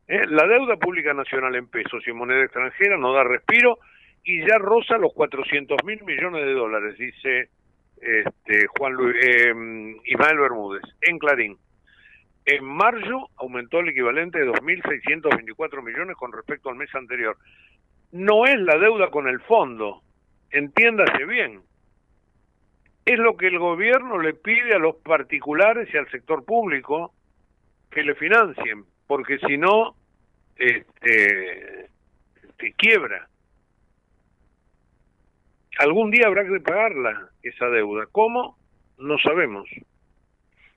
¿Eh? La deuda pública nacional en pesos y en moneda extranjera no da respiro y ya roza los 400 mil millones de dólares, dice este, Juan Luis, eh, Ismael Bermúdez, en Clarín. En mayo aumentó el equivalente de 2.624 millones con respecto al mes anterior. No es la deuda con el fondo, entiéndase bien. Es lo que el gobierno le pide a los particulares y al sector público que le financien, porque si no, este, te quiebra algún día habrá que pagarla, esa deuda. ¿Cómo? No sabemos.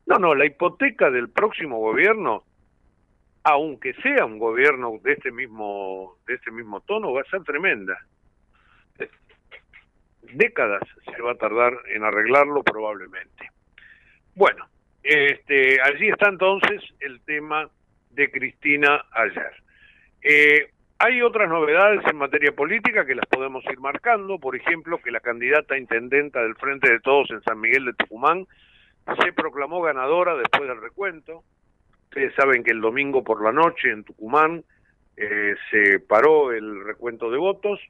No, no, la hipoteca del próximo gobierno, aunque sea un gobierno de este mismo, de este mismo tono, va a ser tremenda. Décadas se va a tardar en arreglarlo probablemente. Bueno, este, allí está entonces el tema de Cristina ayer. Eh, hay otras novedades en materia política que las podemos ir marcando, por ejemplo, que la candidata intendenta del Frente de Todos en San Miguel de Tucumán se proclamó ganadora después del recuento. Ustedes saben que el domingo por la noche en Tucumán eh, se paró el recuento de votos,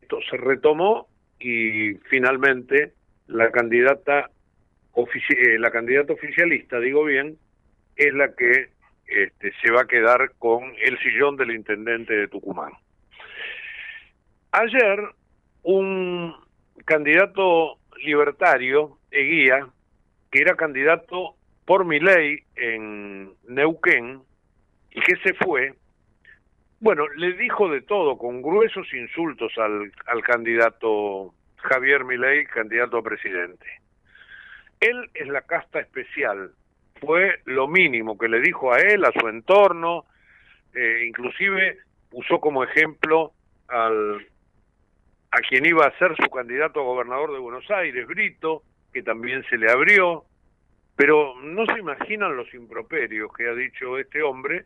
esto se retomó y finalmente la candidata, eh, la candidata oficialista, digo bien, es la que este, se va a quedar con el sillón del intendente de Tucumán. Ayer, un candidato libertario, Eguía, que era candidato por mi ley en Neuquén y que se fue, bueno, le dijo de todo, con gruesos insultos al, al candidato Javier Milei, candidato a presidente. Él es la casta especial fue lo mínimo que le dijo a él, a su entorno, eh, inclusive usó como ejemplo al, a quien iba a ser su candidato a gobernador de Buenos Aires, Brito, que también se le abrió, pero no se imaginan los improperios que ha dicho este hombre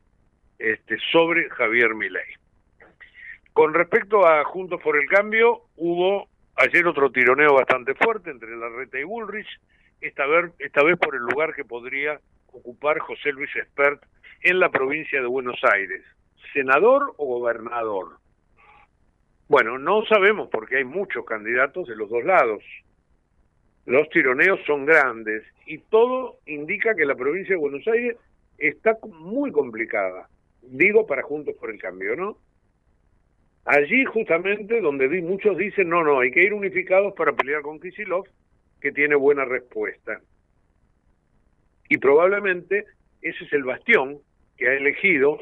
este, sobre Javier Milei. Con respecto a Juntos por el Cambio, hubo ayer otro tironeo bastante fuerte entre Larreta y Bullrich, esta vez, esta vez por el lugar que podría ocupar José Luis Espert en la provincia de Buenos Aires, senador o gobernador. Bueno, no sabemos porque hay muchos candidatos de los dos lados. Los tironeos son grandes y todo indica que la provincia de Buenos Aires está muy complicada. Digo para Juntos por el Cambio, ¿no? Allí justamente donde muchos dicen, no, no, hay que ir unificados para pelear con Kisilov, que tiene buena respuesta. Y probablemente ese es el bastión que ha elegido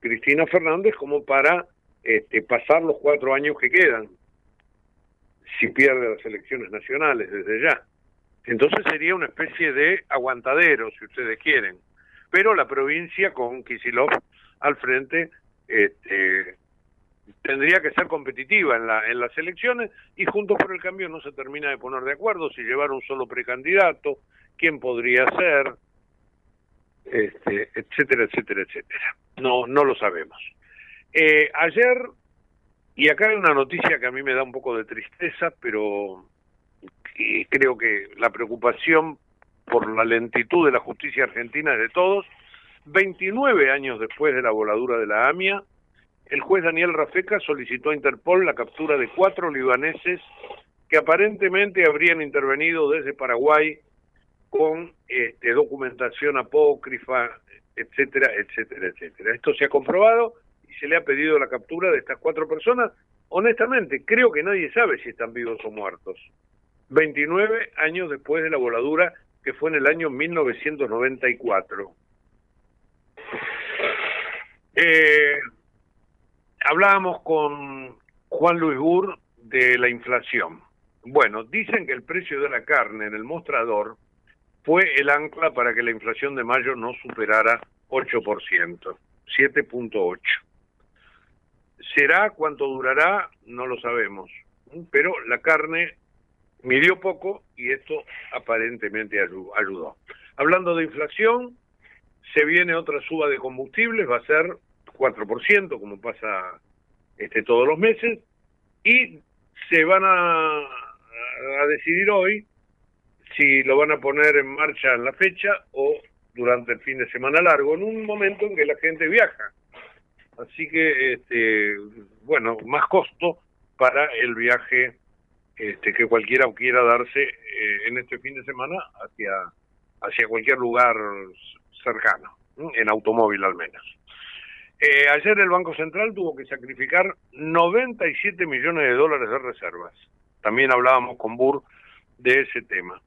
Cristina Fernández como para este, pasar los cuatro años que quedan, si pierde las elecciones nacionales desde ya. Entonces sería una especie de aguantadero, si ustedes quieren. Pero la provincia con Kisilov al frente este, tendría que ser competitiva en, la, en las elecciones y Juntos por el Cambio no se termina de poner de acuerdo si llevar un solo precandidato, quién podría ser, este, etcétera, etcétera, etcétera. No, no lo sabemos. Eh, ayer, y acá hay una noticia que a mí me da un poco de tristeza, pero creo que la preocupación por la lentitud de la justicia argentina es de todos. 29 años después de la voladura de la AMIA, el juez Daniel Rafeca solicitó a Interpol la captura de cuatro libaneses que aparentemente habrían intervenido desde Paraguay con este, documentación apócrifa, etcétera, etcétera, etcétera. Esto se ha comprobado y se le ha pedido la captura de estas cuatro personas. Honestamente, creo que nadie sabe si están vivos o muertos. 29 años después de la voladura que fue en el año 1994. Eh, hablábamos con Juan Luis Gur de la inflación. Bueno, dicen que el precio de la carne en el mostrador fue el ancla para que la inflación de mayo no superara 8%, 7.8. ¿Será cuánto durará? No lo sabemos. Pero la carne midió poco y esto aparentemente ayudó. Hablando de inflación, se viene otra suba de combustibles, va a ser 4%, como pasa este, todos los meses, y se van a, a decidir hoy si lo van a poner en marcha en la fecha o durante el fin de semana largo, en un momento en que la gente viaja. Así que, este, bueno, más costo para el viaje este, que cualquiera quiera darse eh, en este fin de semana hacia, hacia cualquier lugar cercano, en automóvil al menos. Eh, ayer el Banco Central tuvo que sacrificar 97 millones de dólares de reservas. También hablábamos con Burr de ese tema.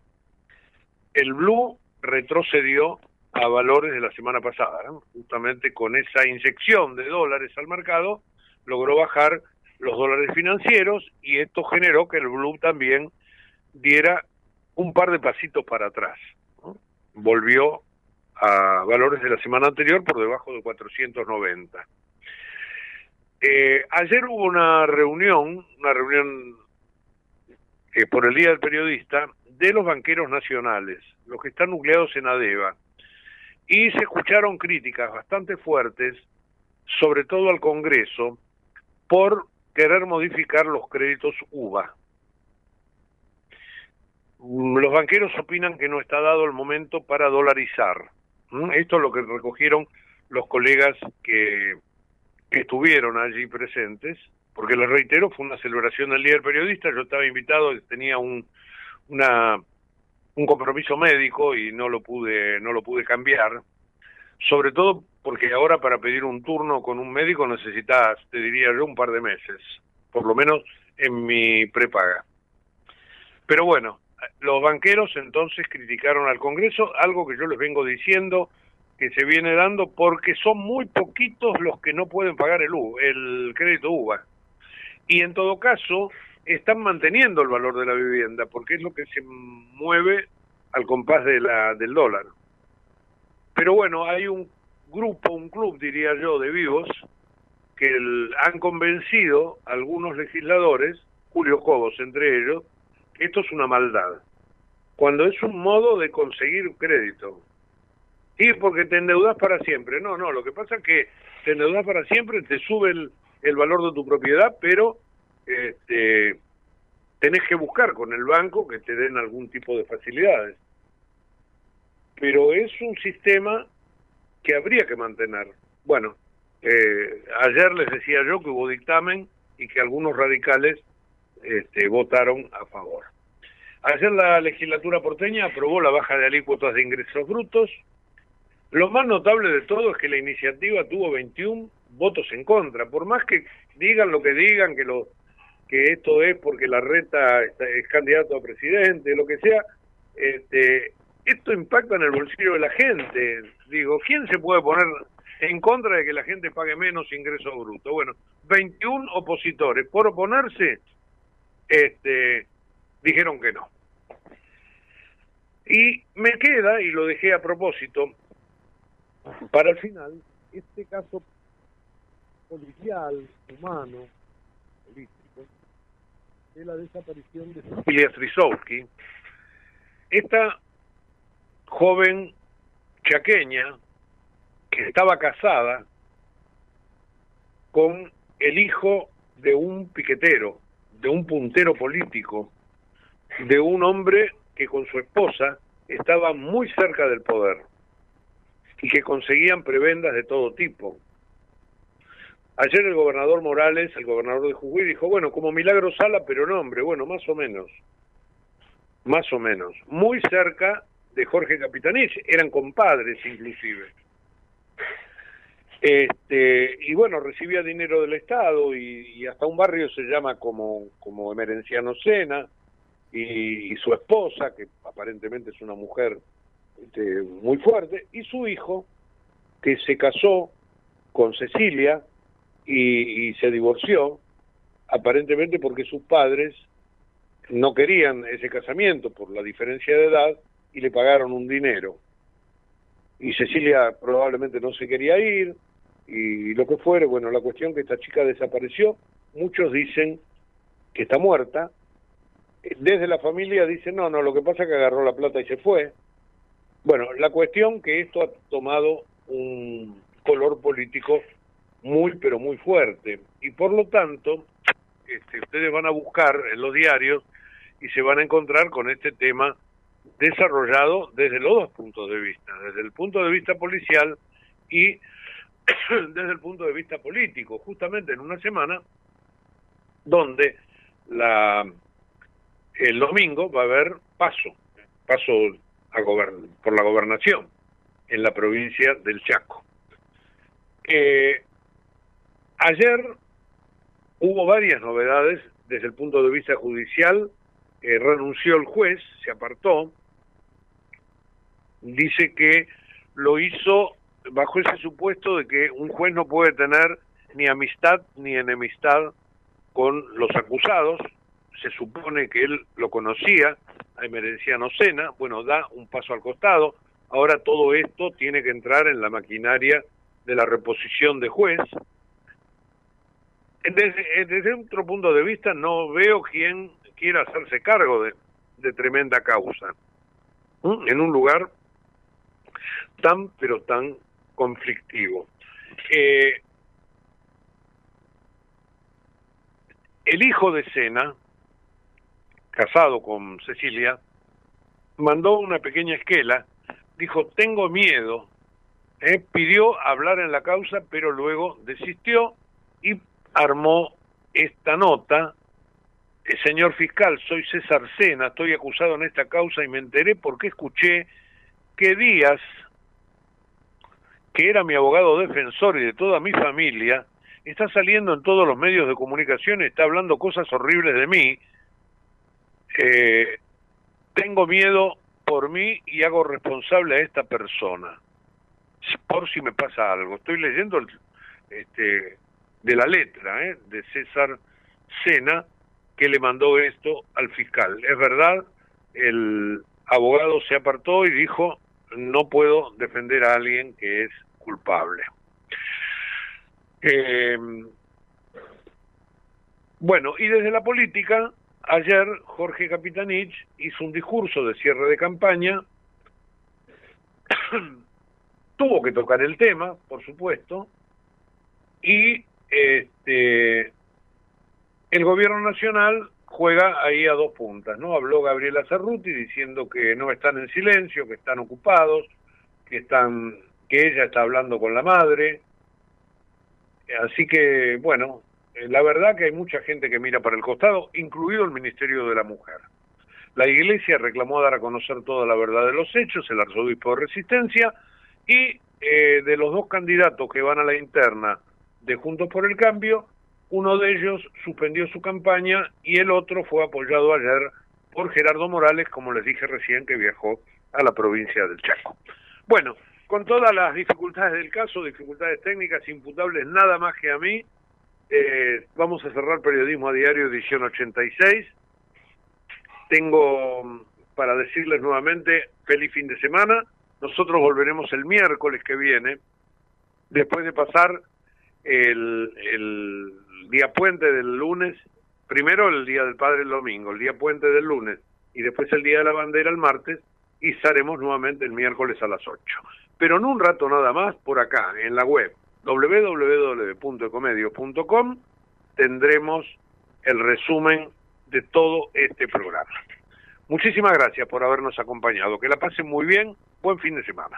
El Blue retrocedió a valores de la semana pasada, justamente con esa inyección de dólares al mercado, logró bajar los dólares financieros y esto generó que el Blue también diera un par de pasitos para atrás. Volvió a valores de la semana anterior por debajo de 490. Eh, ayer hubo una reunión, una reunión eh, por el Día del Periodista, de los banqueros nacionales, los que están nucleados en ADEVA, y se escucharon críticas bastante fuertes, sobre todo al Congreso, por querer modificar los créditos UVA. Mm, los banqueros opinan que no está dado el momento para dolarizar. Esto es lo que recogieron los colegas que, estuvieron allí presentes, porque les reitero, fue una celebración del Día del Periodista, yo estaba invitado, tenía un, una, un compromiso médico y no lo pude, no lo pude cambiar, sobre todo porque ahora para pedir un turno con un médico necesitas, te diría yo, un par de meses, por lo menos en mi prepaga. Pero bueno, los banqueros entonces criticaron al Congreso, algo que yo les vengo diciendo que se viene dando porque son muy poquitos los que no pueden pagar el, el crédito UVA. Y en todo caso, están manteniendo el valor de la vivienda porque es lo que se mueve al compás de la, del dólar. Pero bueno, hay un grupo, un club, diría yo, de vivos, que han convencido a algunos legisladores, Julio Cobos entre ellos, esto es una maldad, cuando es un modo de conseguir crédito. Y porque te endeudas para siempre. No, no, lo que pasa es que te endeudas para siempre, te sube el, el valor de tu propiedad, pero este, tenés que buscar con el banco que te den algún tipo de facilidades. Pero es un sistema que habría que mantener. Bueno, eh, ayer les decía yo que hubo dictamen y que algunos radicales este, votaron a favor. Ayer la legislatura porteña aprobó la baja de alícuotas de ingresos brutos. Lo más notable de todo es que la iniciativa tuvo 21 votos en contra. Por más que digan lo que digan, que lo que esto es porque la reta es candidato a presidente, lo que sea, este, esto impacta en el bolsillo de la gente. Digo, ¿quién se puede poner en contra de que la gente pague menos ingreso bruto? Bueno, 21 opositores por oponerse, este, dijeron que no. Y me queda, y lo dejé a propósito, para el final, este caso policial, humano, político, de la desaparición de Cecilia Strisowski. Esta joven chaqueña que estaba casada con el hijo de un piquetero, de un puntero político, de un hombre que con su esposa estaba muy cerca del poder y que conseguían prebendas de todo tipo. Ayer el gobernador Morales, el gobernador de Jujuy, dijo, bueno, como Milagro Sala, pero no, hombre, bueno, más o menos, más o menos, muy cerca de Jorge Capitanich, eran compadres inclusive. Este, y bueno, recibía dinero del Estado y, hasta un barrio se llama como, como Emerenciano Sena y, su esposa, que aparentemente es una mujer este, muy fuerte, y su hijo, que se casó con Cecilia y, y se divorció, aparentemente porque sus padres no querían ese casamiento por la diferencia de edad y le pagaron un dinero. Y Cecilia probablemente no se quería ir, y lo que fuere, bueno, la cuestión que esta chica desapareció, muchos dicen que está muerta, desde la familia dicen, no, no, lo que pasa es que agarró la plata y se fue. Bueno, la cuestión que esto ha tomado un color político muy, pero muy fuerte, y por lo tanto, este, ustedes van a buscar en los diarios y se van a encontrar con este tema desarrollado desde los dos puntos de vista, desde el punto de vista policial y *coughs* desde el punto de vista político, justamente en una semana donde la el domingo va a haber paso, paso a por la gobernación en la provincia del Chaco. Eh, ayer hubo varias novedades desde el punto de vista judicial, eh, renunció el juez, se apartó, dice que lo hizo bajo ese supuesto de que un juez no puede tener ni amistad ni enemistad con los acusados. Se supone que él lo conocía, a Emerenciano Sena, bueno, da un paso al costado. Ahora todo esto tiene que entrar en la maquinaria de la reposición de juez. Desde, desde otro punto de vista, no veo quién quiera hacerse cargo de, de tremenda causa. En un lugar tan, pero tan conflictivo. Eh, el hijo de Sena, casado con Cecilia, mandó una pequeña esquela, dijo, tengo miedo, eh, pidió hablar en la causa, pero luego desistió y armó esta nota. Eh, señor fiscal, soy César Sena, estoy acusado en esta causa y me enteré porque escuché que Díaz, que era mi abogado defensor y de toda mi familia, está saliendo en todos los medios de comunicación, está hablando cosas horribles de mí. Eh, tengo miedo por mí y hago responsable a esta persona, por si me pasa algo. Estoy leyendo este, de la letra ¿eh? de César Sena que le mandó esto al fiscal. Es verdad, el abogado se apartó y dijo, no puedo defender a alguien que es culpable. Eh, bueno, y desde la política, ayer Jorge Capitanich hizo un discurso de cierre de campaña, *coughs* tuvo que tocar el tema, por supuesto, y este, el gobierno nacional juega ahí a dos puntas, ¿no? Habló Gabriela Cerruti diciendo que no están en silencio, que están ocupados, que están que ella está hablando con la madre. Así que, bueno, eh, la verdad que hay mucha gente que mira para el costado, incluido el Ministerio de la Mujer. La Iglesia reclamó dar a conocer toda la verdad de los hechos, el arzobispo de Resistencia, y eh, de los dos candidatos que van a la interna de Juntos por el Cambio, uno de ellos suspendió su campaña y el otro fue apoyado ayer por Gerardo Morales, como les dije recién, que viajó a la provincia del Chaco. Bueno, con todas las dificultades del caso, dificultades técnicas imputables nada más que a mí, eh, vamos a cerrar Periodismo a Diario edición 86. Tengo mm, para decirles nuevamente feliz fin de semana. Nosotros volveremos el miércoles que viene, después de pasar el, el día puente del lunes, primero el día del Padre el domingo, el día puente del lunes y después el día de la bandera el martes y estaremos nuevamente el miércoles a las 8 pero en un rato nada más por acá, en la web www.ecomedio.com tendremos el resumen de todo este programa. Muchísimas gracias por habernos acompañado. Que la pasen muy bien. Buen fin de semana.